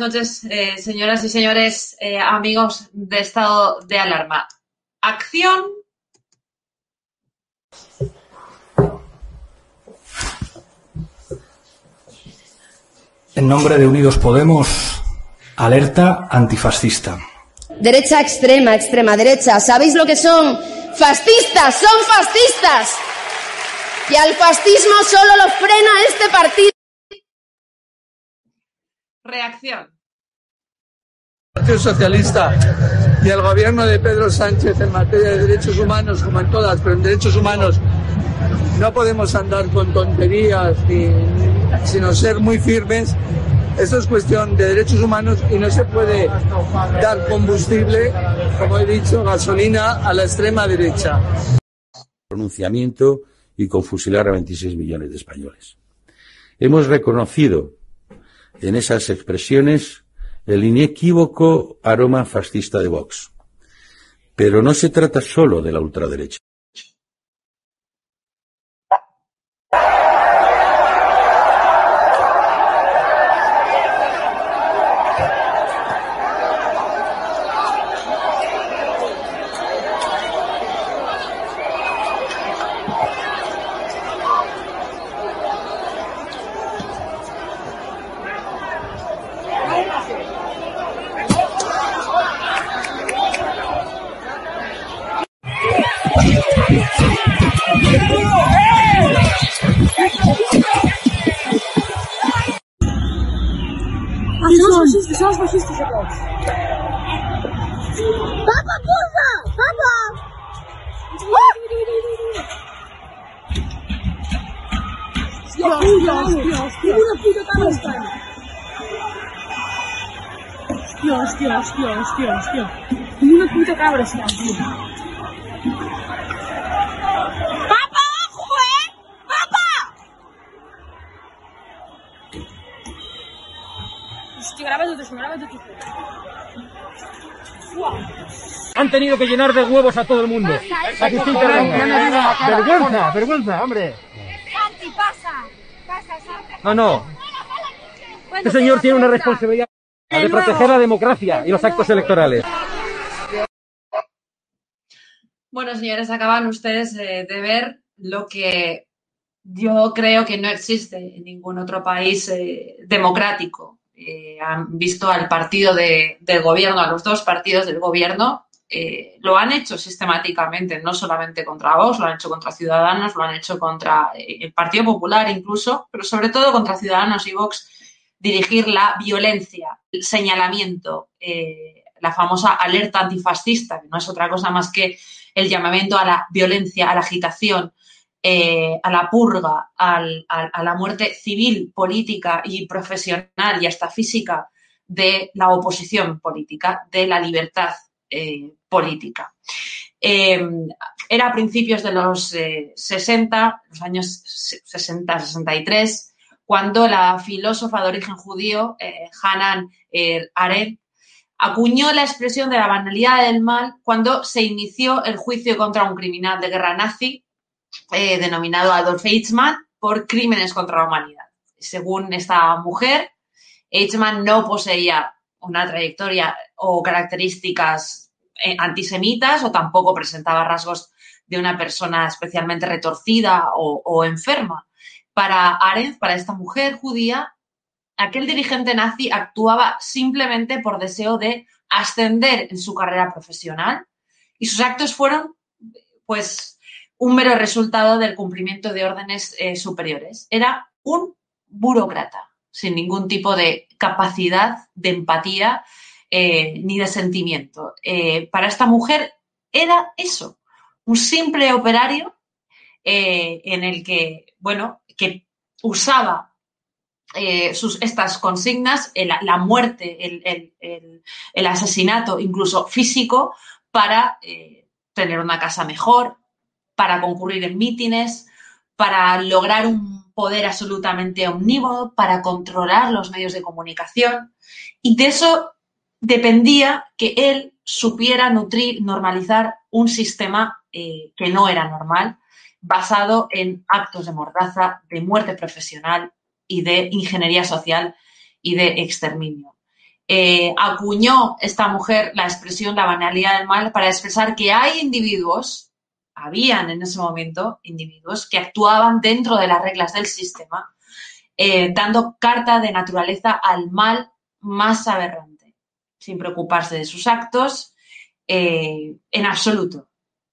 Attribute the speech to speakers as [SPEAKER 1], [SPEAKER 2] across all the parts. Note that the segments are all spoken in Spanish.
[SPEAKER 1] Buenas noches, eh, señoras y señores, eh, amigos de estado de alarma. Acción.
[SPEAKER 2] En nombre de Unidos Podemos, alerta antifascista.
[SPEAKER 3] Derecha extrema, extrema derecha. ¿Sabéis lo que son? Fascistas, son fascistas. Y al fascismo solo lo frena este partido.
[SPEAKER 1] Reacción.
[SPEAKER 4] El Partido Socialista y el gobierno de Pedro Sánchez en materia de derechos humanos, como en todas, pero en derechos humanos no podemos andar con tonterías, ni, sino ser muy firmes. Esto es cuestión de derechos humanos y no se puede dar combustible, como he dicho, gasolina a la extrema derecha.
[SPEAKER 5] Pronunciamiento y con fusilar a 26 millones de españoles. Hemos reconocido en esas expresiones el inequívoco aroma fascista de Vox. Pero no se trata solo de la ultraderecha.
[SPEAKER 6] Que São os baixistas de blocos. Baba, burra! Baba! Espião, espião, espião. Segura puta, tá mais tarde. Espião, espião, espião, espião, espião. Segura puta, cabra, assim, espião, espião.
[SPEAKER 7] Han tenido que llenar de huevos a todo el mundo. Aquí estoy Vergüenza, vergüenza, hombre.
[SPEAKER 6] Santi, pasa. Pasa, Santi.
[SPEAKER 7] No, no. Este señor tiene una responsabilidad de proteger la democracia y los actos electorales.
[SPEAKER 1] Bueno, señores, acaban ustedes eh, de ver lo que yo creo que no existe en ningún otro país eh, democrático. Eh, han visto al partido de, del gobierno, a los dos partidos del gobierno, eh, lo han hecho sistemáticamente, no solamente contra Vox, lo han hecho contra Ciudadanos, lo han hecho contra eh, el Partido Popular incluso, pero sobre todo contra Ciudadanos y Vox, dirigir la violencia, el señalamiento, la famosa alerta antifascista, que no es otra cosa más que el llamamiento a la violencia, a la agitación, eh, a la purga, a la muerte civil, política y profesional y hasta física de la oposición política, de la libertad eh, política. Eh, era a principios de los eh, 60, los años 60-63, cuando la filósofa de origen judío, eh, Hanan eh, Arendt, acuñó la expresión de la banalidad del mal cuando se inició el juicio contra un criminal de guerra nazi eh, denominado Adolf Eichmann por crímenes contra la humanidad. Según esta mujer, Eichmann no poseía una trayectoria o características eh, antisemitas o tampoco presentaba rasgos de una persona especialmente retorcida o, o enferma. Para Arendt, para esta mujer judía, aquel dirigente nazi actuaba simplemente por deseo de ascender en su carrera profesional y sus actos fueron, pues, un mero resultado del cumplimiento de órdenes eh, superiores. Era un burócrata, sin ningún tipo de capacidad de empatía eh, ni de sentimiento. Eh, para esta mujer era eso, un simple operario en el que, bueno, que usaba sus, estas consignas, la muerte, el, el- asesinato, incluso físico, para tener una casa mejor, para concurrir en mítines, para lograr un poder absolutamente omnímodo, para controlar los medios de comunicación. Y de eso dependía que él supiera nutrir, normalizar un sistema eh, que no era normal, basado en actos de mordaza, de muerte profesional y de ingeniería social y de exterminio. Eh, acuñó esta mujer la expresión la banalidad del mal para expresar que hay individuos, habían en ese momento individuos que actuaban dentro de las reglas del sistema, eh, dando carta de naturaleza al mal más aberrante, sin preocuparse de sus actos eh, en absoluto.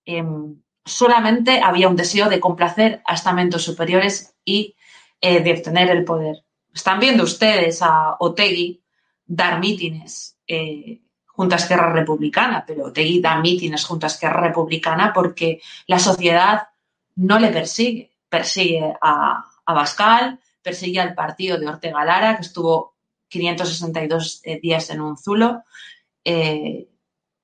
[SPEAKER 1] Em, solamente había un deseo de complacer a estamentos superiores y de obtener el poder. Están viendo ustedes a Otegui dar mítines eh, junto a Esquerra Republicana, pero Otegui da mítines junto a Esquerra Republicana porque la sociedad no le persigue. Persigue a, a Bascal, persigue al partido de Ortega Lara, que estuvo 562 eh, días en un zulo. Eh,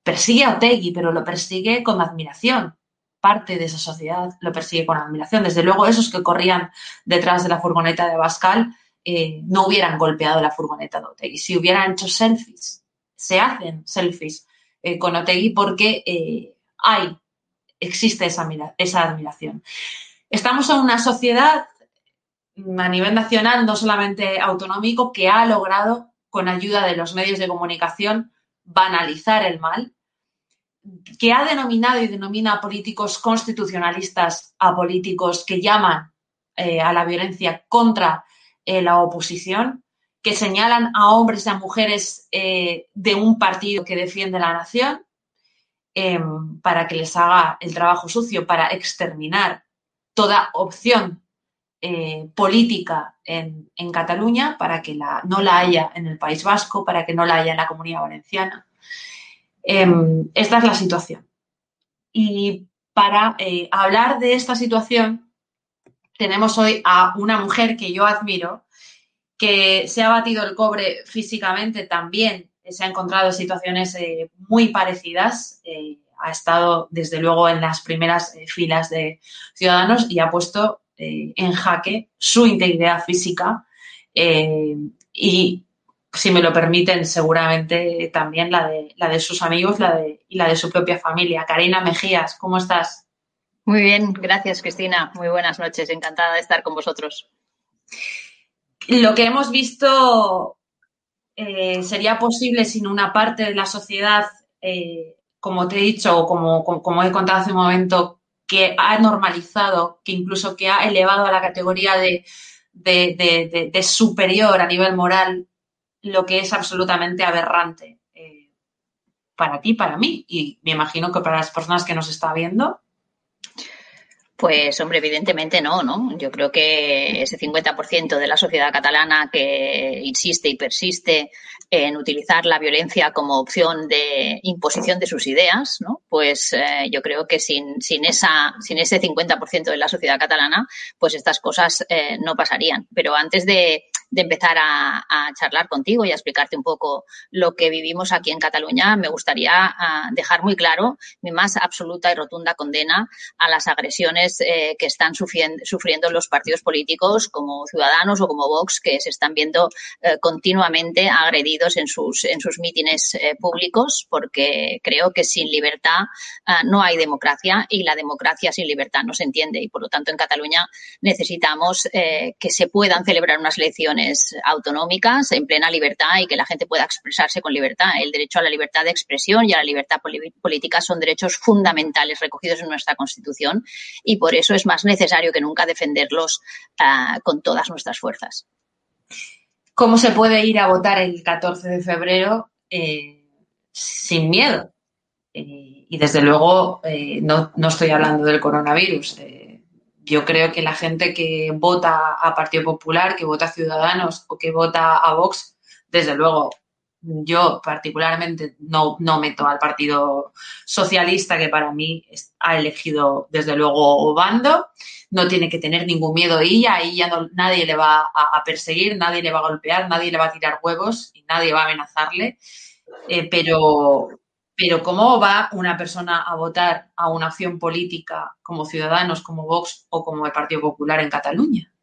[SPEAKER 1] persigue a Otegui, pero lo persigue con admiración. Parte de esa sociedad lo persigue con admiración. Desde luego, esos que corrían detrás de la furgoneta de Bascal eh, no hubieran golpeado la furgoneta de Otegui, si hubieran hecho selfies. Se hacen selfies eh, con Otegui porque eh, hay, existe esa, admiración. Estamos en una sociedad a nivel nacional, no solamente autonómico, que ha logrado, con ayuda de los medios de comunicación, banalizar el mal, que ha denominado y denomina a políticos constitucionalistas a políticos que llaman a la violencia contra eh, la oposición, que señalan a hombres y a mujeres eh, de un partido que defiende la nación em, para que les haga el trabajo sucio, para exterminar toda opción eh, política en, Cataluña, para que no la haya en el País Vasco, para que no la haya en la Comunidad Valenciana. Em, esta es la situación. Y para hablar de esta situación, tenemos hoy a una mujer que yo admiro, se ha batido el cobre físicamente también, se ha encontrado en situaciones eh, muy parecidas, eh, ha estado desde luego en las primeras eh, filas de Ciudadanos y ha puesto en jaque su integridad física y, si me lo permiten, seguramente también la de, sus amigos y la de su propia familia. Karina Mejías, ¿cómo estás?
[SPEAKER 8] Muy bien, gracias Cristina. Muy buenas noches, encantada de estar con vosotros.
[SPEAKER 1] Lo que hemos visto eh, sería posible sin una parte de la sociedad, eh, como te he dicho, o como, como, he contado hace un momento, que ha normalizado, que incluso que ha elevado a la categoría de, superior a nivel moral lo que es absolutamente aberrante eh, para ti, para mí, y me imagino que para las personas que nos está viendo.
[SPEAKER 8] Pues, hombre, evidentemente no, ¿no? Yo creo que ese 50% de la sociedad catalana que insiste y persiste en utilizar la violencia como opción de imposición de sus ideas, ¿no? Pues eh, yo creo que sin, sin, esa, sin ese 50% de la sociedad catalana, pues estas cosas eh, no pasarían. Pero antes de, de empezar a, charlar contigo y a explicarte un poco lo que vivimos aquí en Cataluña, me gustaría ah, dejar muy claro mi más absoluta y rotunda condena a las agresiones eh, que están sufriendo, los partidos políticos como Ciudadanos o como Vox, que se están viendo eh, continuamente agredidos en sus, en sus mítines eh, públicos, porque creo que sin libertad ah, no hay democracia y la democracia sin libertad no se entiende. Y por lo tanto, en Cataluña necesitamos que se puedan celebrar unas elecciones autonómicas en plena libertad y que la gente pueda expresarse con libertad. El derecho a la libertad de expresión y a la libertad política son derechos fundamentales recogidos en nuestra Constitución y por eso es más necesario que nunca defenderlos ah, con todas nuestras fuerzas.
[SPEAKER 1] ¿Cómo se puede ir a votar el 14 de febrero eh, sin miedo? Eh, y desde luego eh, no, no, estoy hablando del coronavirus yo creo que la gente que vota a Partido Popular, que vota a Ciudadanos o que vota a Vox, desde luego, yo particularmente no, no meto al Partido Socialista, que para mí ha elegido desde luego bando, no tiene que tener ningún miedo y ahí ya no, nadie le va a, perseguir, nadie le va a golpear, nadie le va a tirar huevos y nadie va a amenazarle. Eh, pero, pero ¿cómo va una persona a votar a una acción política como Ciudadanos, como Vox o como el Partido Popular en Cataluña?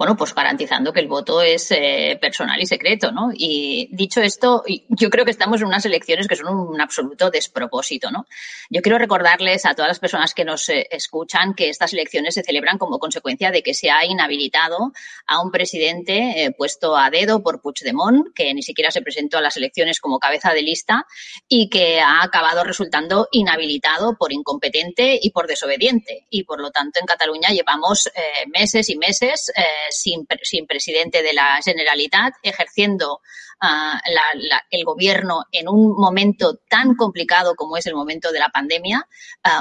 [SPEAKER 8] Bueno, pues garantizando que el voto es eh, personal y secreto, ¿no? Y dicho esto, yo creo que estamos en unas elecciones que son un absoluto despropósito, ¿no? Yo quiero recordarles a todas las personas que nos eh, escuchan que estas elecciones se celebran como consecuencia de que se ha inhabilitado a un presidente eh, puesto a dedo por Puigdemont, que ni siquiera se presentó a las elecciones como cabeza de lista y que ha acabado resultando inhabilitado por incompetente y por desobediente. Y por lo tanto, en Cataluña llevamos meses y meses sin, sin presidente de la Generalitat, ejerciendo la, el gobierno en un momento tan complicado como es el momento de la pandemia,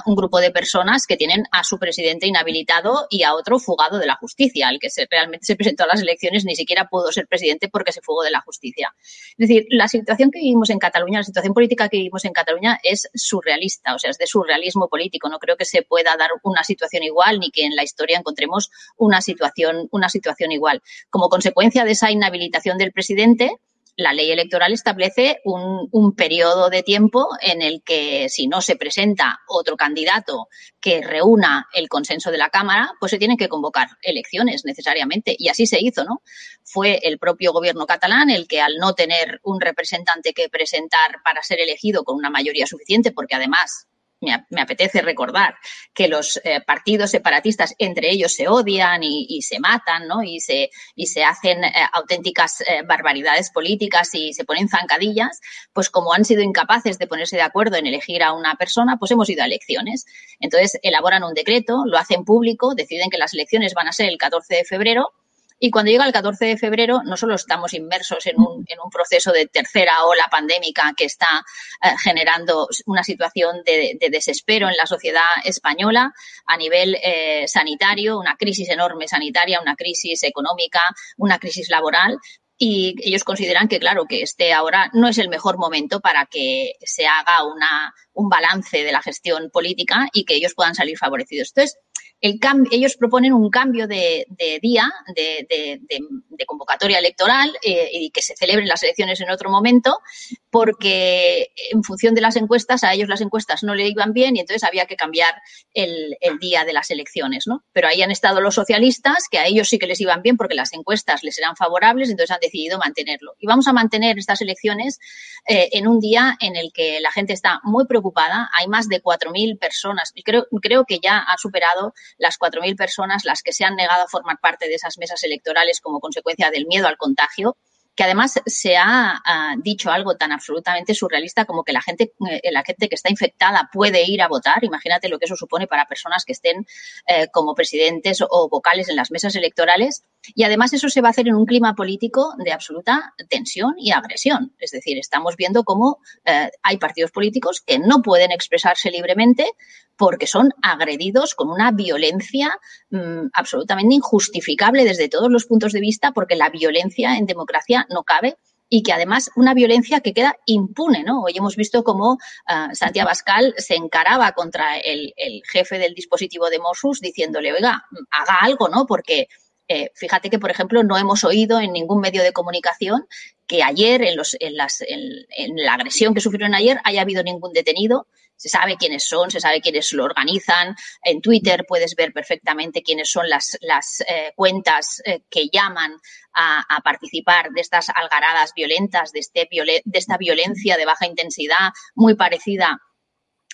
[SPEAKER 8] un grupo de personas que tienen a su presidente inhabilitado y a otro fugado de la justicia. El que se, realmente se presentó a las elecciones ni siquiera pudo ser presidente porque se fugó de la justicia. Es decir, la situación que vivimos en Cataluña, la situación política que vivimos en Cataluña es surrealista, o sea, es de surrealismo político. No creo que se pueda dar una situación igual ni que en la historia encontremos una situación, una situación igual. Como consecuencia de esa inhabilitación del presidente, la ley electoral establece un, periodo de tiempo en el que si no se presenta otro candidato que reúna el consenso de la Cámara, pues se tienen que convocar elecciones necesariamente. Y así se hizo, ¿no? Fue el propio gobierno catalán el que al no tener un representante que presentar para ser elegido con una mayoría suficiente, porque además me, apetece recordar que los eh, partidos separatistas entre ellos se odian y, se matan, ¿no? Y se, y se hacen eh, auténticas eh, barbaridades políticas y se ponen zancadillas, pues como han sido incapaces de ponerse de acuerdo en elegir a una persona, pues hemos ido a elecciones. Entonces elaboran un decreto, lo hacen público, deciden que las elecciones van a ser el 14 de febrero y cuando llega el 14 de febrero, no solo estamos inmersos en un, proceso de tercera ola pandémica que está eh, generando una situación de, de, desespero en la sociedad española a nivel eh, sanitario, una crisis enorme sanitaria, una crisis económica, una crisis laboral, y ellos consideran que, claro, que este ahora no es el mejor momento para que se haga una, un balance de la gestión política y que ellos puedan salir favorecidos. Entonces, el ellos proponen un cambio de, día, de, convocatoria electoral eh, y que se celebren las elecciones en otro momento, porque en función de las encuestas, a ellos las encuestas no le iban bien y entonces había que cambiar el, el, día de las elecciones, ¿no? Pero ahí han estado los socialistas, que a ellos sí que les iban bien porque las encuestas les eran favorables, entonces han decidido mantenerlo. Y vamos a mantener estas elecciones eh, en un día en el que la gente está muy preocupada, hay más de 4.000 personas, y creo, creo que ya ha superado las 4.000 personas las que se han negado a formar parte de esas mesas electorales como consecuencia del miedo al contagio que además se ha dicho algo tan absolutamente surrealista como que la gente, eh, la gente que está infectada puede ir a votar. Imagínate lo que eso supone para personas que estén eh, como presidentes o, vocales en las mesas electorales. Y además eso se va a hacer en un clima político de absoluta tensión y agresión. Es decir, estamos viendo cómo eh, hay partidos políticos que no pueden expresarse libremente porque son agredidos con una violencia mmm, absolutamente injustificable desde todos los puntos de vista, porque la violencia en democracia no cabe y que además una violencia que queda impune, ¿no? Hoy hemos visto cómo uh, Santiago se encaraba contra el, el, jefe del dispositivo de Mossus diciéndole, oiga, haga algo, ¿no? Porque eh, fíjate que, por ejemplo, no hemos oído en ningún medio de comunicación que ayer, en, las, la agresión que sufrieron ayer, haya habido ningún detenido se sabe quiénes son, se sabe quiénes lo organizan. En Twitter puedes ver perfectamente quiénes son las, eh, cuentas eh, que llaman a, a, participar de estas algaradas violentas, de, este de esta violencia de baja intensidad muy parecida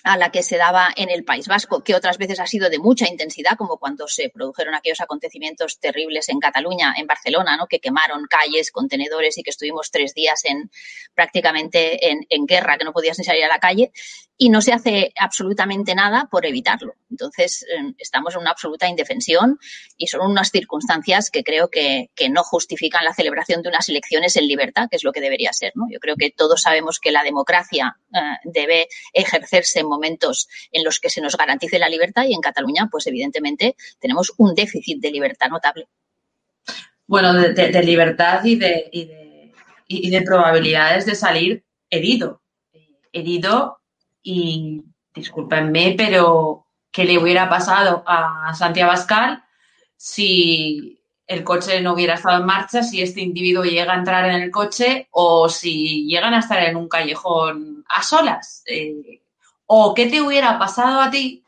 [SPEAKER 8] a la que se daba en el País Vasco, que otras veces ha sido de mucha intensidad, como cuando se produjeron aquellos acontecimientos terribles en Cataluña, en Barcelona, ¿no? que quemaron calles, contenedores y que estuvimos tres días en prácticamente en, en guerra, que no podías ni salir a la calle y no se hace absolutamente nada por evitarlo. Entonces, eh, estamos en una absoluta indefensión y son unas circunstancias que creo que, que, no justifican la celebración de unas elecciones en libertad, que es lo que debería ser. ¿no? Yo creo que todos sabemos que la democracia eh, debe ejercerse en momentos en los que se nos garantice la libertad y en Cataluña, pues evidentemente, tenemos un déficit de libertad notable.
[SPEAKER 1] Bueno, de, de, libertad y de, y de, y de probabilidades de salir herido. Herido y discúlpenme, pero ¿qué le hubiera pasado a Santiago Bascal si el coche no hubiera estado en marcha, si este individuo llega a entrar en el coche o si llegan a estar en un callejón a solas? Eh, ¿O qué te hubiera pasado a ti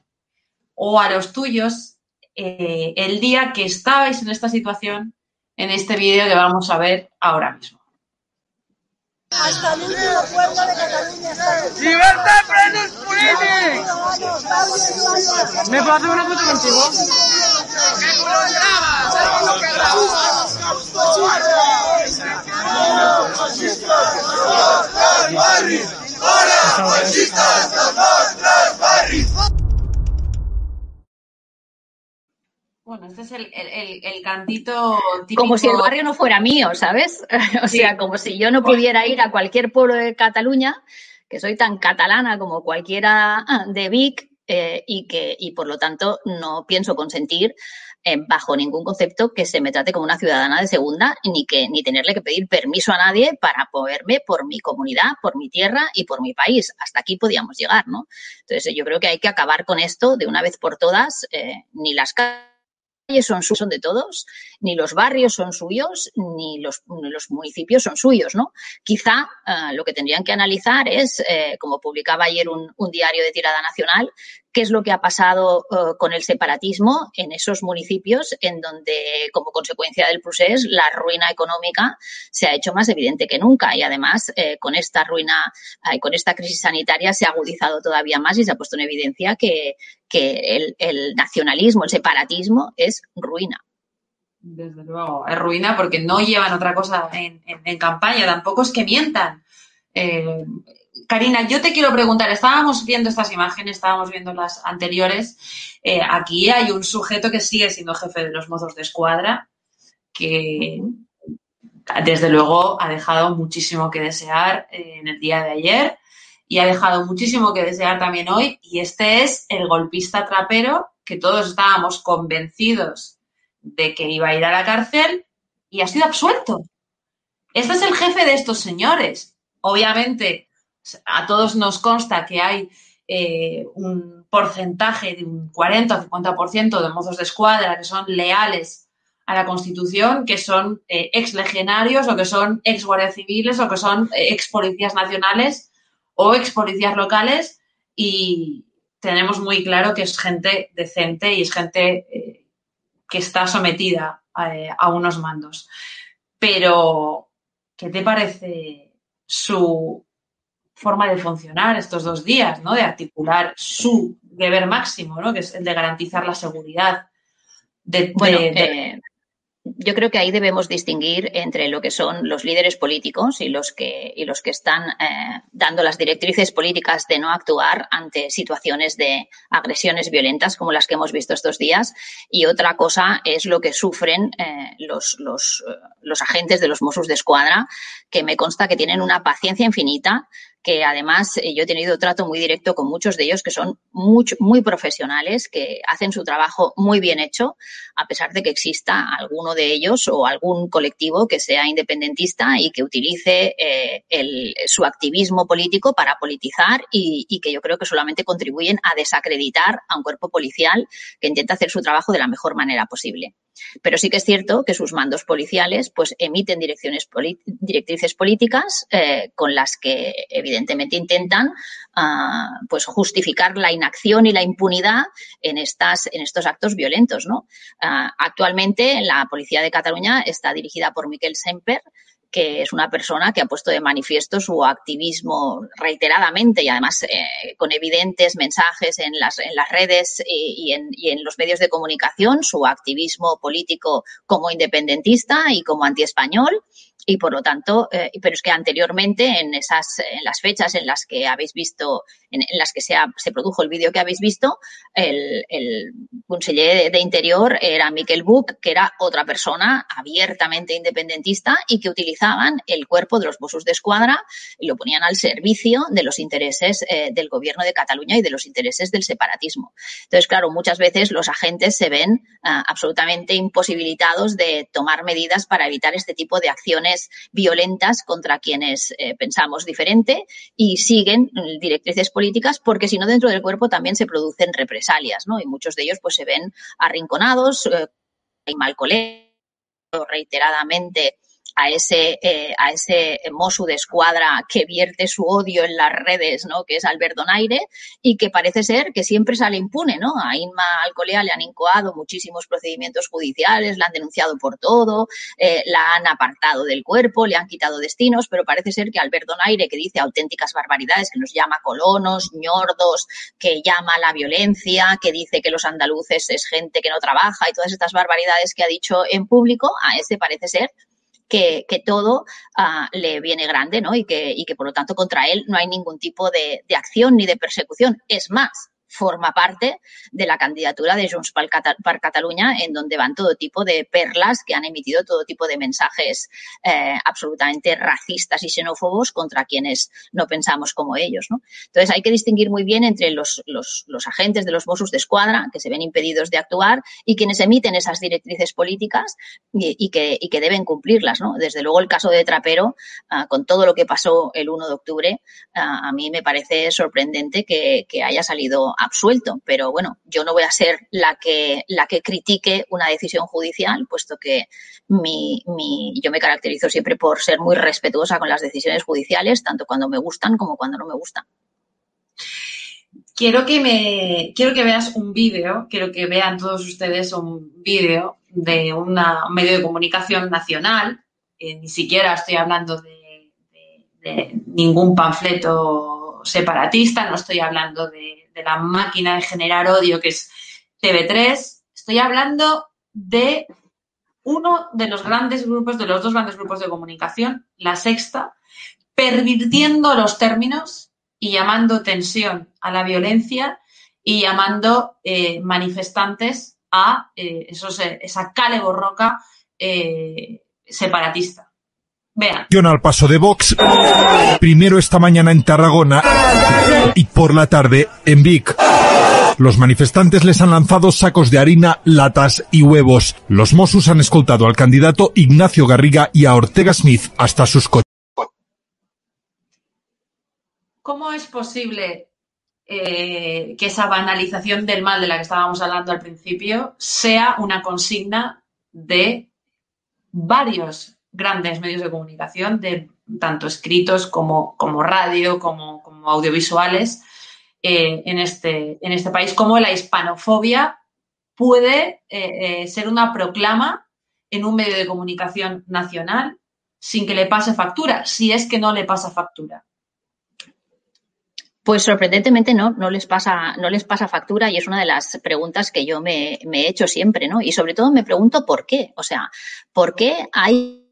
[SPEAKER 1] o a los tuyos eh, el día que estabais en esta situación en este vídeo que vamos a ver ahora mismo.
[SPEAKER 9] Hasta el último de Cataluña.
[SPEAKER 7] ¡Libertad presos políticos! ¿Me puedo hacer una foto contigo?
[SPEAKER 1] Bueno, este es el, el, el cantito típico.
[SPEAKER 8] Como si el barrio no fuera mío, ¿sabes? o sea, como si yo no pudiera ir a cualquier pueblo de Cataluña, que soy tan catalana como cualquiera de Vic, eh, y que, y por lo tanto, no pienso consentir eh, bajo ningún concepto que se me trate como una ciudadana de segunda, ni que, ni tenerle que pedir permiso a nadie para moverme por mi comunidad, por mi tierra y por mi país. Hasta aquí podíamos llegar, ¿no? Entonces, yo creo que hay que acabar con esto de una vez por todas, eh, ni las son, son de todos, ni los barrios son suyos, ni los, ni los municipios son suyos, ¿no? Quizá eh, lo que tendrían que analizar es, eh, como publicaba ayer un diario de tirada nacional, qué es lo que ha pasado eh, con el separatismo en esos municipios en donde, como consecuencia del procés, la ruina económica se ha hecho más evidente que nunca y además eh, con esta ruina, eh, con esta crisis sanitaria se ha agudizado todavía más y se ha puesto en evidencia que, el, nacionalismo, el separatismo es ruina.
[SPEAKER 1] Desde luego, es ruina porque no llevan otra cosa en campaña, tampoco es que mientan. Eh, Karina, yo te quiero preguntar, estábamos viendo estas imágenes, estábamos viendo las anteriores, eh, aquí hay un sujeto que sigue siendo jefe de los mozos de escuadra, que desde luego ha dejado muchísimo que desear eh, en el día de ayer y ha dejado muchísimo que desear también hoy, y este es el golpista trapero que todos estábamos convencidos de que iba a ir a la cárcel y ha sido absuelto. Este es el jefe de estos señores. Obviamente, a todos nos consta que hay eh, un porcentaje de un 40 o 50% de mozos de escuadra que son leales a la Constitución, que son eh, ex legionarios o que son ex guardias civiles o que son eh, ex policías nacionales o ex policías locales y tenemos muy claro que es gente decente y es gente que está sometida a, a unos mandos. Pero, ¿qué te parece su forma de funcionar estos dos días, ¿no? De articular su deber máximo, ¿no? Que es el de garantizar la seguridad de,
[SPEAKER 8] Bueno,
[SPEAKER 1] de- de-
[SPEAKER 8] eh, yo creo que ahí debemos distinguir entre lo que son los líderes políticos y los que, y los que están eh, dando las directrices políticas de no actuar ante situaciones de agresiones violentas como las que hemos visto estos días. Y otra cosa es lo que sufren eh, los, los, eh, los agentes de los Mossos de Escuadra, que me consta que tienen una paciencia infinita que además eh, yo he tenido trato muy directo con muchos de ellos que son mucho, muy profesionales, que hacen su trabajo muy bien hecho, a pesar de que exista alguno de ellos o algún colectivo que sea independentista y que utilice eh, el- su activismo político para politizar y, y que yo creo que solamente contribuyen a desacreditar a un cuerpo policial que intenta hacer su trabajo de la mejor manera posible. Pero sí que es cierto que sus mandos policiales pues emiten direcciones directrices políticas eh, con las que evidentemente intentan ah, pues justificar la inacción y la impunidad en estas en estos actos violentos, ¿no? Ah, actualmente la policía de Cataluña está dirigida por Miquel Semper que es una persona que ha puesto de manifiesto su activismo reiteradamente y además eh, con evidentes mensajes en las, en las redes y, en, y en los medios de comunicación, su activismo político como independentista y como antiespañol. Y por lo tanto, eh, pero es que anteriormente, en esas, en las fechas en las que habéis visto, en, las que se, ha- se produjo el vídeo que habéis visto, el, el conseller de, de Interior era Miquel Buch, que era otra persona abiertamente independentista y que utilizaban el cuerpo de los Mossos de Escuadra y lo ponían al servicio de los intereses eh, del gobierno de Cataluña y de los intereses del separatismo. Entonces, claro, muchas veces los agentes se ven ah, absolutamente imposibilitados de tomar medidas para evitar este tipo de acciones violentas contra quienes eh, pensamos diferente y siguen mm, directrices políticas porque si no dentro del cuerpo también se producen represalias, ¿no? Y muchos de ellos pues se ven arrinconados, eh, hay mal colegio, reiteradamente a ese, eh, a ese Mosu de escuadra que vierte su odio en las redes, ¿no? Que es Albert Donaire y que parece ser que siempre sale impune, ¿no? A Inma Alcolea le han incoado muchísimos procedimientos judiciales, la han denunciado por todo, eh, la han apartado del cuerpo, le han quitado destinos, pero parece ser que Albert Donaire, que dice auténticas barbaridades, que nos llama colonos, ñordos, que llama a la violencia, que dice que los andaluces es gente que no trabaja y todas estas barbaridades que ha dicho en público, a ese parece ser que, que todo uh, le viene grande, ¿no? Y que, y que por lo tanto contra él no hay ningún tipo de, de acción ni de persecución. Es más, forma parte de la candidatura de Junts per, Cata per Catalunya, en donde van todo tipo de perlas que han emitido todo tipo de mensajes eh, absolutamente racistas y xenófobos contra quienes no pensamos como ellos. ¿no? Entonces hay que distinguir muy bien entre los, los, agentes de los Mossos de Escuadra, que se ven impedidos de actuar, y quienes emiten esas directrices políticas y, que, y que, deben cumplirlas. ¿no? Desde luego el caso de Trapero, uh, con todo lo que pasó el 1 de octubre, uh, a mí me parece sorprendente que haya salido absuelto, pero bueno, yo no voy a ser la que, la que critique una decisión judicial, puesto que mi, mi, yo me caracterizo siempre por ser muy respetuosa con las decisiones judiciales, tanto cuando me gustan como cuando no me gustan.
[SPEAKER 1] Quiero que me, quiero que veas un vídeo, quiero que vean todos ustedes un vídeo de una, un medio de comunicación nacional, eh, ni siquiera estoy hablando de, ningún panfleto separatista, no estoy hablando de, de la máquina de generar odio que es TV3, estoy hablando de uno de los grandes grupos, de los dos grandes grupos de comunicación, la sexta, pervirtiendo los términos y llamando tensión a la violencia y llamando eh, manifestantes a eh, esos, esa cale borroca eh, separatista. Vean.
[SPEAKER 10] Al paso de Vox, primero esta mañana en Tarragona y por la tarde en Vic. Los manifestantes les han lanzado sacos de harina, latas y huevos. Los Mossos han escoltado al candidato Ignacio Garriga y a Ortega Smith hasta sus coches.
[SPEAKER 1] ¿Cómo es posible eh, que esa banalización del mal de la que estábamos hablando al principio sea una consigna de varios grandes medios de comunicación, de tanto escritos como, como radio, como, como audiovisuales, eh, en, este, en este país, como la hispanofobia puede eh, eh, ser una proclama en un medio de comunicación nacional sin que le pase factura, si es que no le pasa factura.
[SPEAKER 8] Pues sorprendentemente no, no les pasa, no les pasa factura y es una de las preguntas que yo me, me he hecho siempre, ¿no? Y sobre todo me pregunto por qué. O sea, ¿por qué hay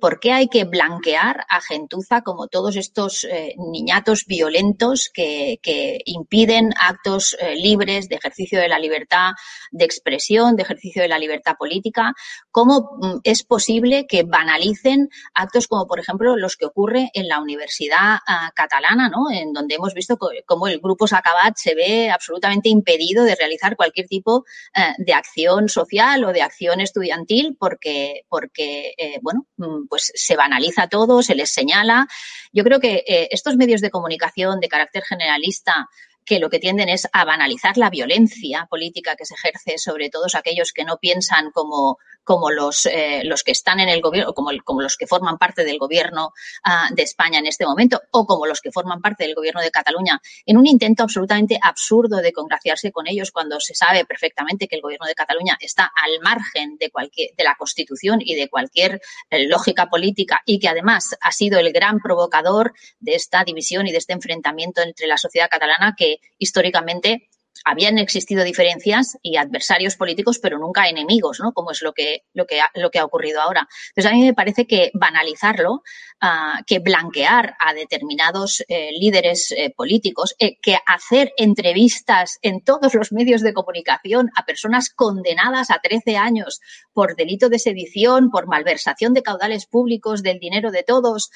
[SPEAKER 8] ¿Por qué hay que blanquear a gentuza como todos estos eh, niñatos violentos que, que impiden actos eh, libres de ejercicio de la libertad de expresión, de ejercicio de la libertad política? ¿Cómo mm, es posible que banalicen actos como, por ejemplo, los que ocurre en la Universidad uh, Catalana, ¿no? en donde hemos visto cómo el Grupo Sacabat se ve absolutamente impedido de realizar cualquier tipo uh, de acción social o de acción estudiantil porque, porque eh, bueno, pues se banaliza todo, se les señala. Yo creo que eh, estos medios de comunicación de carácter generalista que lo que tienden es a banalizar la violencia política que se ejerce sobre todos aquellos que no piensan como, como los, eh, los que están en el gobierno, como, como los que forman parte del gobierno uh, de España en este momento, o como los que forman parte del gobierno de Cataluña, en un intento absolutamente absurdo de congraciarse con ellos cuando se sabe perfectamente que el gobierno de Cataluña está al margen de, cualquier, de la Constitución y de cualquier eh, lógica política y que además ha sido el gran provocador de esta división y de este enfrentamiento entre la sociedad catalana que históricamente habían existido diferencias y adversarios políticos, pero nunca enemigos, ¿no? Como es lo que, lo que, ha, lo que ha ocurrido ahora. Entonces, a mí me parece que banalizarlo, uh, que blanquear a determinados eh, líderes eh, políticos, eh, que hacer entrevistas en todos los medios de comunicación a personas condenadas a 13 años por delito de sedición, por malversación de caudales públicos, del dinero de todos,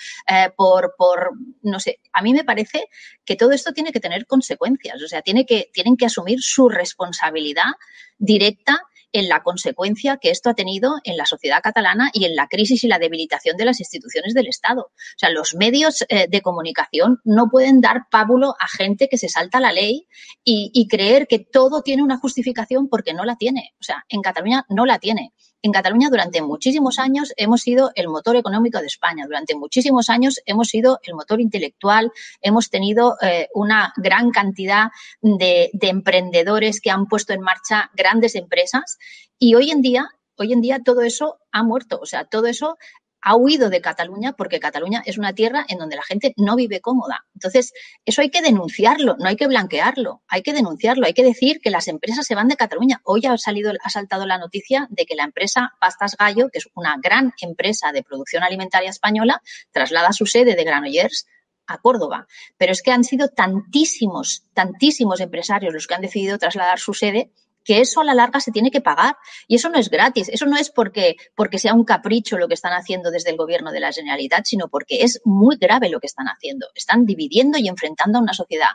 [SPEAKER 8] por, por, no sé, a mí me parece que todo esto tiene que tener consecuencias, o sea, tiene que, tienen que asumir su responsabilidad directa en la consecuencia que esto ha tenido en la sociedad catalana y en la crisis y la debilitación de las instituciones del Estado. O sea, los medios eh, de comunicación no pueden dar pábulo a gente que se salta la ley y, y creer que todo tiene una justificación porque no la tiene. O sea, en Cataluña no la tiene En Cataluña durante muchísimos años hemos sido el motor económico de España, durante muchísimos años hemos sido el motor intelectual, hemos tenido eh, una gran cantidad de, de emprendedores que han puesto en marcha grandes empresas y hoy en día hoy en día todo eso ha muerto, o sea, todo eso ha huido de Cataluña porque Cataluña es una tierra en donde la gente no vive cómoda. Entonces, eso hay que denunciarlo, no hay que blanquearlo, hay que denunciarlo, hay que decir que las empresas se van de Cataluña. Hoy ha salido, ha saltado la noticia de que la empresa Pastas Gallo, que es una gran empresa de producción alimentaria española, traslada su sede de Granollers a Córdoba. Pero es que han sido tantísimos, tantísimos empresarios los que han decidido trasladar su sede que eso a la larga se tiene que pagar. Y eso no es gratis, eso no es porque, porque sea un capricho lo que están haciendo desde el gobierno de la Generalitat, sino porque es muy grave lo que están haciendo. Están dividiendo y enfrentando a una sociedad.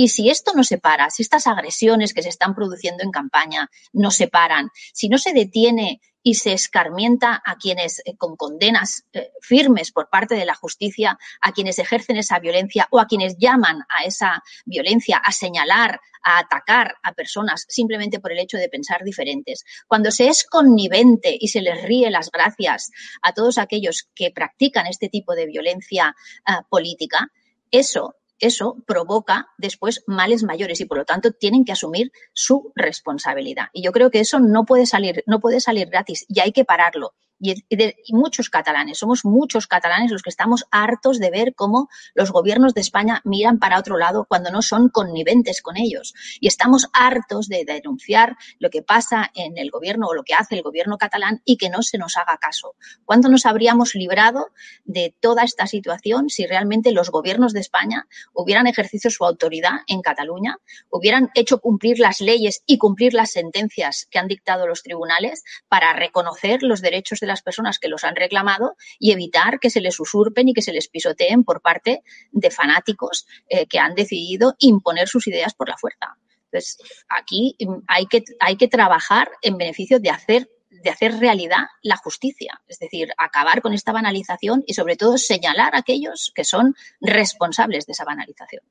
[SPEAKER 8] Y si esto no se para, si estas agresiones que se están produciendo en campaña no se paran, si no se detiene y se escarmienta a quienes eh, con condenas eh, firmes por parte de la justicia, a quienes ejercen esa violencia o a quienes llaman a esa violencia, a señalar, a atacar a personas simplemente por el hecho de pensar diferentes. Cuando se es connivente y se les ríe las gracias a todos aquellos que practican este tipo de violencia eh, política, eso eso provoca después males mayores y por lo tanto tienen que asumir su responsabilidad. Y yo creo que eso no puede salir, no puede salir gratis y hay que pararlo y, muchos catalanes, somos muchos catalanes los que estamos hartos de ver cómo los gobiernos de España miran para otro lado cuando no son conniventes con ellos. Y estamos hartos de denunciar lo que pasa en el gobierno o lo que hace el gobierno catalán y que no se nos haga caso. ¿Cuándo nos habríamos librado de toda esta situación si realmente los gobiernos de España hubieran ejercido su autoridad en Cataluña, hubieran hecho cumplir las leyes y cumplir las sentencias que han dictado los tribunales para reconocer los derechos de las personas que los han reclamado y evitar que se les usurpen y que se les pisoteen por parte de fanáticos eh, que han decidido imponer sus ideas por la fuerza. Entonces, aquí mm, hay que, hay que trabajar en beneficio de hacer de hacer realidad la justicia, es decir, acabar con esta banalización y sobre todo señalar a aquellos que son responsables de esa banalización.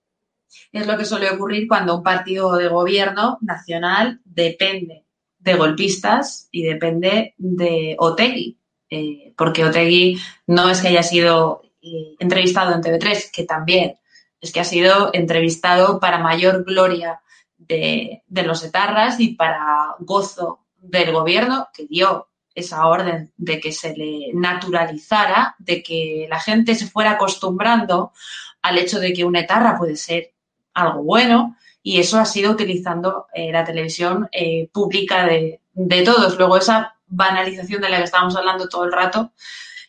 [SPEAKER 1] Es lo que suele ocurrir cuando un partido de gobierno nacional depende de golpistas y depende de Otegui, eh, porque Otegui no es que haya sido eh, entrevistado en TV3, que también, es que ha sido entrevistado para mayor gloria de, de los etarras y para gozo del gobierno que dio esa orden de que se le naturalizara, de que la gente se fuera acostumbrando al hecho de que una etarra puede ser algo bueno y eso ha sido utilizando eh, la televisión eh, pública de, todos. Luego esa banalización de la que estábamos hablando todo el rato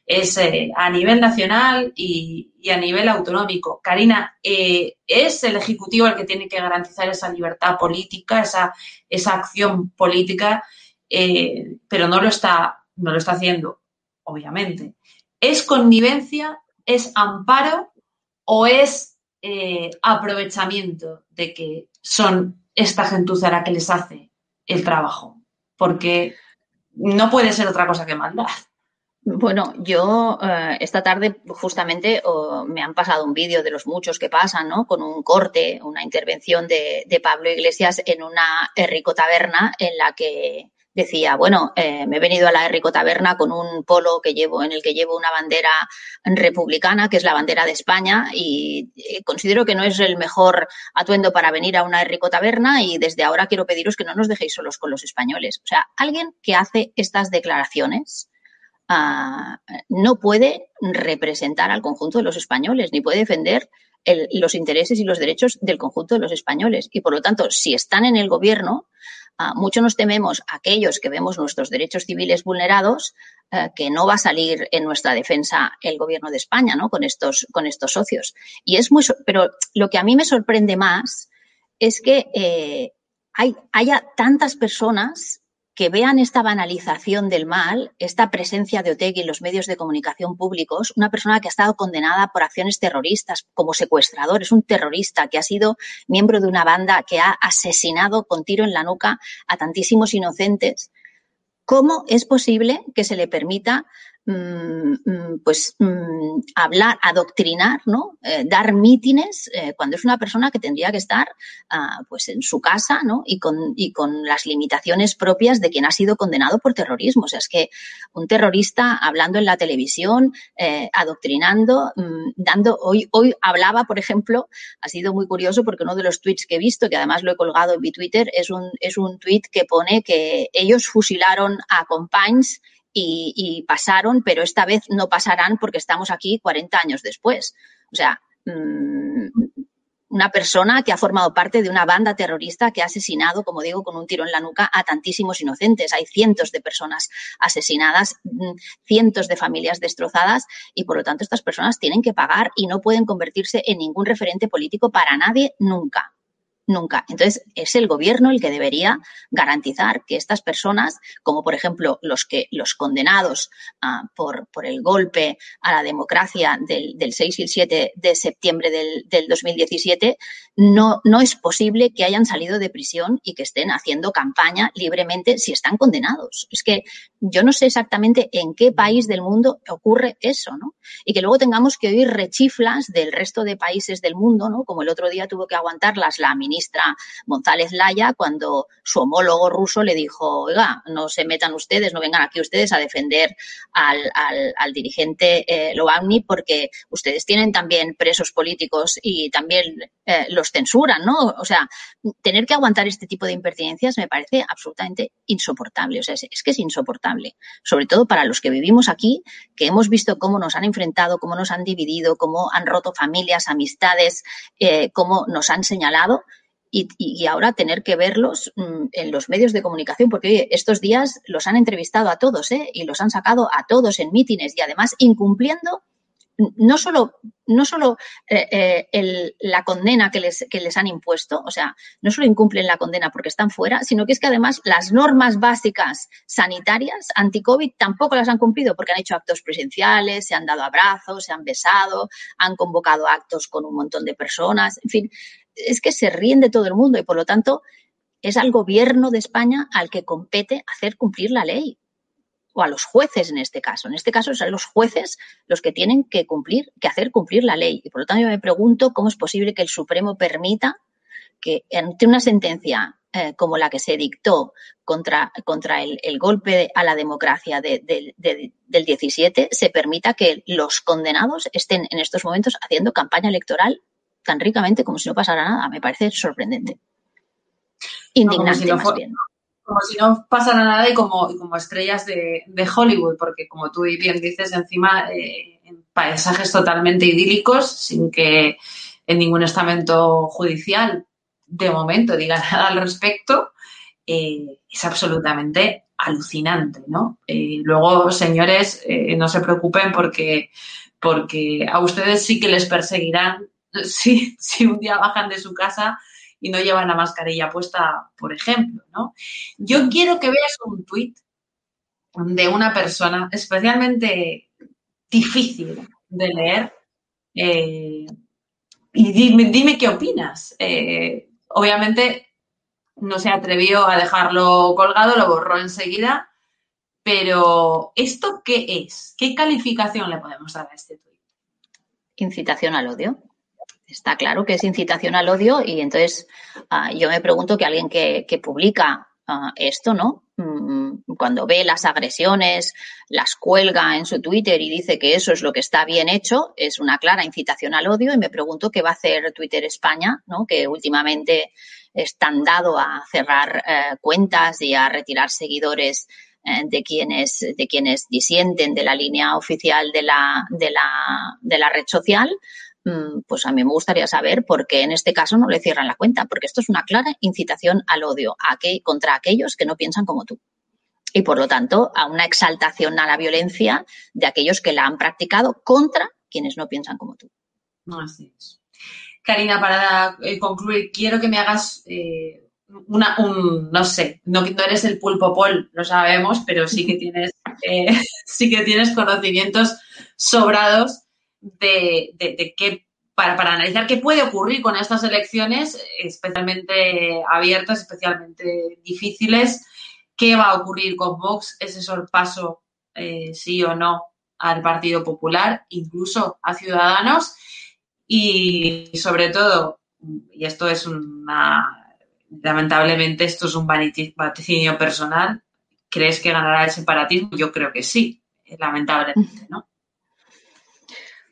[SPEAKER 1] es eh, a nivel nacional y, a nivel autonómico. Karina, es el Ejecutivo el que tiene que garantizar esa libertad política, esa, esa acción política, pero no lo, está, no lo está haciendo, obviamente. ¿Es connivencia? ¿Es amparo? ¿O es eh, aprovechamiento de que son esta gentuza la que les hace el trabajo, porque no puede ser otra cosa que maldad.
[SPEAKER 8] Bueno, yo eh, esta tarde justamente me han pasado un vídeo de los muchos que pasan, ¿no? Con un corte, una intervención de, de Pablo Iglesias en una rico taberna en la que decía, bueno, eh, me he venido a la Rico Taberna con un polo que llevo, en el que llevo una bandera republicana, que es la bandera de España, y considero que no es el mejor atuendo para venir a una Rico Taberna y desde ahora quiero pediros que no nos dejéis solos con los españoles. O sea, alguien que hace estas declaraciones ah, no puede representar al conjunto de los españoles, ni puede defender los intereses y los derechos del conjunto de los españoles. Y por lo tanto, si están en el gobierno, mucho nos tememos aquellos que vemos nuestros derechos civiles vulnerados, eh, que no va a salir en nuestra defensa el gobierno de España, ¿no? Con estos, con estos socios. Y es muy, pero lo que a mí me sorprende más es que eh, hay, haya tantas personas que vean esta banalización del mal, esta presencia de Otegui en los medios de comunicación públicos, una persona que ha estado condenada por acciones terroristas como secuestrador, es un terrorista que ha sido miembro de una banda que ha asesinado con tiro en la nuca a tantísimos inocentes. ¿Cómo es posible que se le permita pues mm, hablar, adoctrinar, ¿no? Eh, dar mítines eh, cuando es una persona que tendría que estar ah, pues en su casa, ¿no? Y con, y con las limitaciones propias de quien ha sido condenado por terrorismo. O sea, es que un terrorista hablando en la televisión, eh, adoctrinando, dando. Hoy, hoy hablaba, por ejemplo, ha sido muy curioso porque uno de los tweets que he visto, que además lo he colgado en mi Twitter, es un, es un tweet que pone que ellos fusilaron a Companys y, pasaron, pero esta vez no pasarán porque estamos aquí 40 años después. O sea, mm, una persona que ha formado parte de una banda terrorista que ha asesinado, como digo, con un tiro en la nuca a tantísimos inocentes. Hay cientos de personas asesinadas, mm, cientos de familias destrozadas y por lo tanto estas personas tienen que pagar y no pueden convertirse en ningún referente político para nadie nunca nunca. Entonces, es el gobierno el que debería garantizar que estas personas, como por ejemplo los que los condenados uh, por, por, el golpe a la democracia del, del 6 y el 7 de septiembre del, del, 2017, no, no es posible que hayan salido de prisión y que estén haciendo campaña libremente si están condenados. Es que yo no sé exactamente en qué país del mundo ocurre eso, ¿no? Y que luego tengamos que oír rechiflas del resto de países del mundo, ¿no? Como el otro día tuvo que aguantarlas la ministra González Laya cuando su homólogo ruso le dijo, oiga, no se metan ustedes, no vengan aquí ustedes a defender al, al, dirigente eh, porque ustedes tienen también presos políticos y también eh, los censuran, ¿no? O sea, tener que aguantar este tipo de impertinencias me parece absolutamente insoportable. O sea, es, es que es insoportable sobre todo para los que vivimos aquí, que hemos visto cómo nos han enfrentado, cómo nos han dividido, cómo han roto familias, amistades, eh, cómo nos han señalado. Y, ahora tener que verlos mmm, en los medios de comunicación, porque oye, estos días los han entrevistado a todos ¿eh? y los han sacado a todos en mítines y además incumpliendo no solo, no solo eh, eh, la condena que les, que les han impuesto, o sea, no solo incumplen la condena porque están fuera, sino que es que además las normas básicas sanitarias anti-COVID tampoco las han cumplido porque han hecho actos presenciales, se han dado abrazos, se han besado, han convocado actos con un montón de personas, en fin, es que se ríen de todo el mundo y por lo tanto es al gobierno de España al que compete hacer cumplir la ley o a los jueces en este caso. En este caso son los jueces los que tienen que cumplir, que hacer cumplir la ley. Y por lo tanto yo me pregunto cómo es posible que el Supremo permita que ante una sentencia eh, como la que se dictó contra, contra el, el golpe a la democracia de, de, de, del 17 se permita que los condenados estén en estos momentos haciendo campaña electoral tan ricamente como si no pasara nada. Me parece sorprendente. Indignante,
[SPEAKER 1] no,
[SPEAKER 8] más bien
[SPEAKER 1] como si no pasara nada y como, como estrellas de, de, Hollywood, porque como tú bien dices, encima eh, en paisajes totalmente idílicos, sin que en ningún estamento judicial de momento diga nada al respecto, eh, es absolutamente alucinante, ¿no? Eh, luego, señores, eh, no se preocupen porque, porque a ustedes sí que les perseguirán si, si un día bajan de su casa y no llevan la mascarilla puesta, por ejemplo, ¿no? Yo quiero que veas un tuit de una persona especialmente difícil de leer eh, y dime, dime, qué opinas. Eh, obviamente no se atrevió a dejarlo colgado, lo borró enseguida, pero ¿esto qué es? ¿Qué calificación le podemos dar a este tuit?
[SPEAKER 8] Incitación al odio está claro que es incitación al odio y entonces uh, yo me pregunto que alguien que, publica uh, esto, ¿no? Mm, cuando ve las agresiones, las cuelga en su Twitter y dice que eso es lo que está bien hecho, es una clara incitación al odio y me pregunto qué va a hacer Twitter España, ¿no? Que últimamente están dado a cerrar uh, cuentas y a retirar seguidores eh, de quienes, de quienes disienten de la línea oficial de la, de la, de la red social, pues a mí me gustaría saber por qué en este caso no le cierran la cuenta, porque esto es una clara incitación al odio a contra aquellos que no piensan como tú. Y por lo tanto, a una exaltación a la violencia de aquellos que la han practicado contra quienes no piensan como tú.
[SPEAKER 1] Así es. Karina, para eh, concluir, quiero que me hagas eh, una, un, no sé, no, no eres el pulpo pol, lo sabemos, pero sí que tienes, eh, sí que tienes conocimientos sobrados de, de, qué, para, para, analizar qué puede ocurrir con estas elecciones, especialmente abiertas, especialmente difíciles, qué va a ocurrir con Vox, ese sorpaso, eh, sí o no, al Partido Popular, incluso a Ciudadanos, y sobre todo, y esto es una, lamentablemente esto es un vaticinio personal, ¿crees que ganará el separatismo? Yo creo que sí, lamentablemente, ¿no?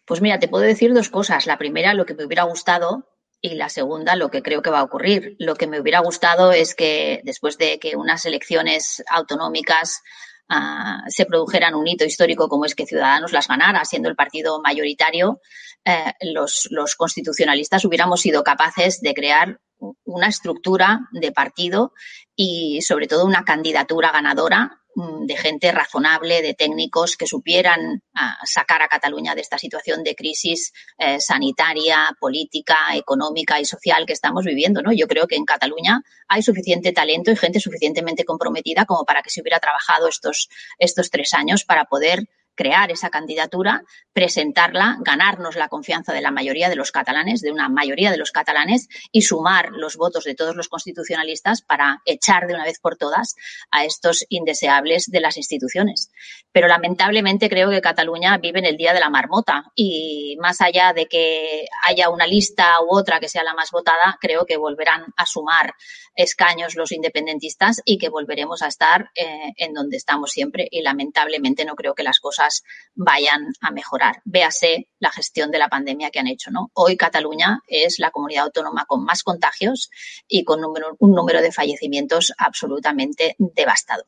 [SPEAKER 8] Pues mira, te puedo decir dos cosas. La primera, lo que me hubiera gustado y la segunda, lo que creo que va a ocurrir. Lo que me hubiera gustado es que después de que unas elecciones autonómicas uh, se produjeran un hito histórico como es que Ciudadanos las ganara, siendo el partido mayoritario, eh, los, constitucionalistas hubiéramos sido capaces de crear una estructura de partido y sobre todo una candidatura ganadora de gente razonable, de técnicos que supieran ah, sacar a Cataluña de esta situación de crisis eh, sanitaria, política, económica y social que estamos viviendo. ¿no? Yo creo que en Cataluña hay suficiente talento y gente suficientemente comprometida como para que se hubiera trabajado estos, estos tres años para poder crear esa candidatura, presentarla, ganarnos la confianza de la mayoría de los catalanes, de una mayoría de los catalanes, y sumar los votos de todos los constitucionalistas para echar de una vez por todas a estos indeseables de las instituciones. Pero lamentablemente creo que Cataluña vive en el día de la marmota y más allá de que haya una lista u otra que sea la más votada, creo que volverán a sumar escaños los independentistas y que volveremos a estar eh, en donde estamos siempre y lamentablemente no creo que las cosas vayan a mejorar. Véase la gestión de la pandemia que han hecho. ¿no? Hoy Cataluña es la comunidad autónoma con más contagios y con un número de fallecimientos absolutamente devastador.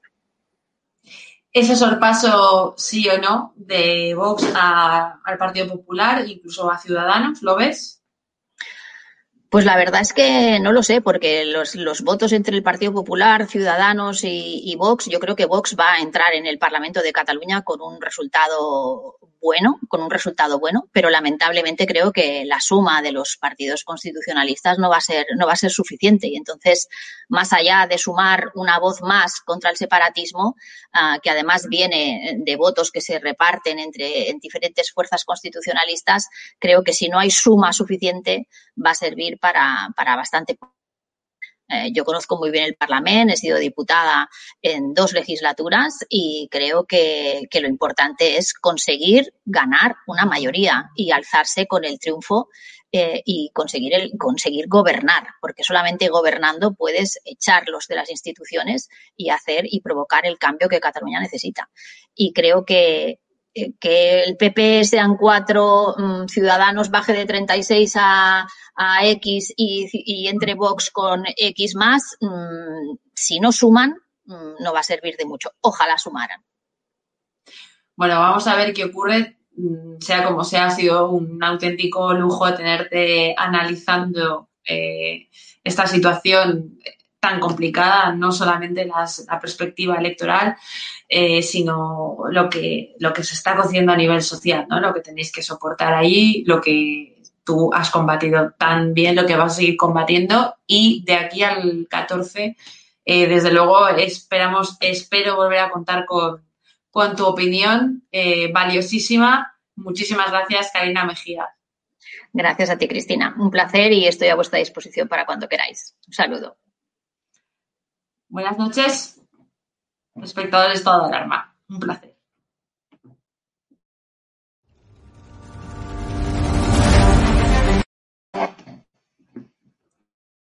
[SPEAKER 1] Ese sorpaso, sí o no, de Vox al Partido Popular, incluso a Ciudadanos, ¿lo ves?
[SPEAKER 8] Pues la verdad es que no lo sé, porque los, los votos entre el Partido Popular, Ciudadanos y, y, Vox, yo creo que Vox va a entrar en el Parlamento de Cataluña con un resultado bueno, con un resultado bueno, pero lamentablemente creo que la suma de los partidos constitucionalistas no va a ser, no va a ser suficiente. Y entonces, más allá de sumar una voz más contra el separatismo, uh, que además viene de votos que se reparten entre en diferentes fuerzas constitucionalistas, creo que si no hay suma suficiente, va a servir para, para bastante eh, yo conozco muy bien el Parlamento, he sido diputada en dos legislaturas y creo que, que, lo importante es conseguir ganar una mayoría y alzarse con el triunfo eh, y conseguir, el, conseguir gobernar, porque solamente gobernando puedes echarlos de las instituciones y hacer y provocar el cambio que Cataluña necesita. Y creo que, que el PP sean cuatro, um, Ciudadanos baje de 36 a, a X y, y, entre Vox con X más, um, si no suman, um, no va a servir de mucho. Ojalá sumaran.
[SPEAKER 1] Bueno, vamos a ver qué ocurre. Mm, sea como sea, ha sido un auténtico lujo tenerte analizando eh, esta situación tan complicada, no solamente la perspectiva electoral, eh, sino lo que, lo que se está cociendo a nivel social, ¿no? Lo que tenéis que soportar ahí, lo que tú has combatido tan bien, lo que vas a seguir combatiendo y de aquí al 14, eh, desde luego, esperamos, espero volver a contar con, con tu opinión eh, valiosísima. Muchísimas gracias, Karina Mejía.
[SPEAKER 8] Gracias a ti, Cristina. Un placer y estoy a vuestra disposición para cuando queráis. Un saludo.
[SPEAKER 1] Buenas noches, espectadores de estado de alarma. Un placer.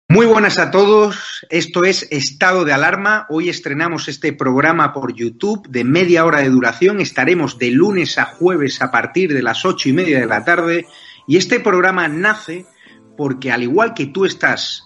[SPEAKER 11] Muy buenas a todos, esto es Estado de Alarma. Hoy estrenamos este programa por YouTube de media hora de duración. Estaremos de lunes a jueves a partir de las ocho y media de la tarde. Y este programa nace porque al igual que tú estás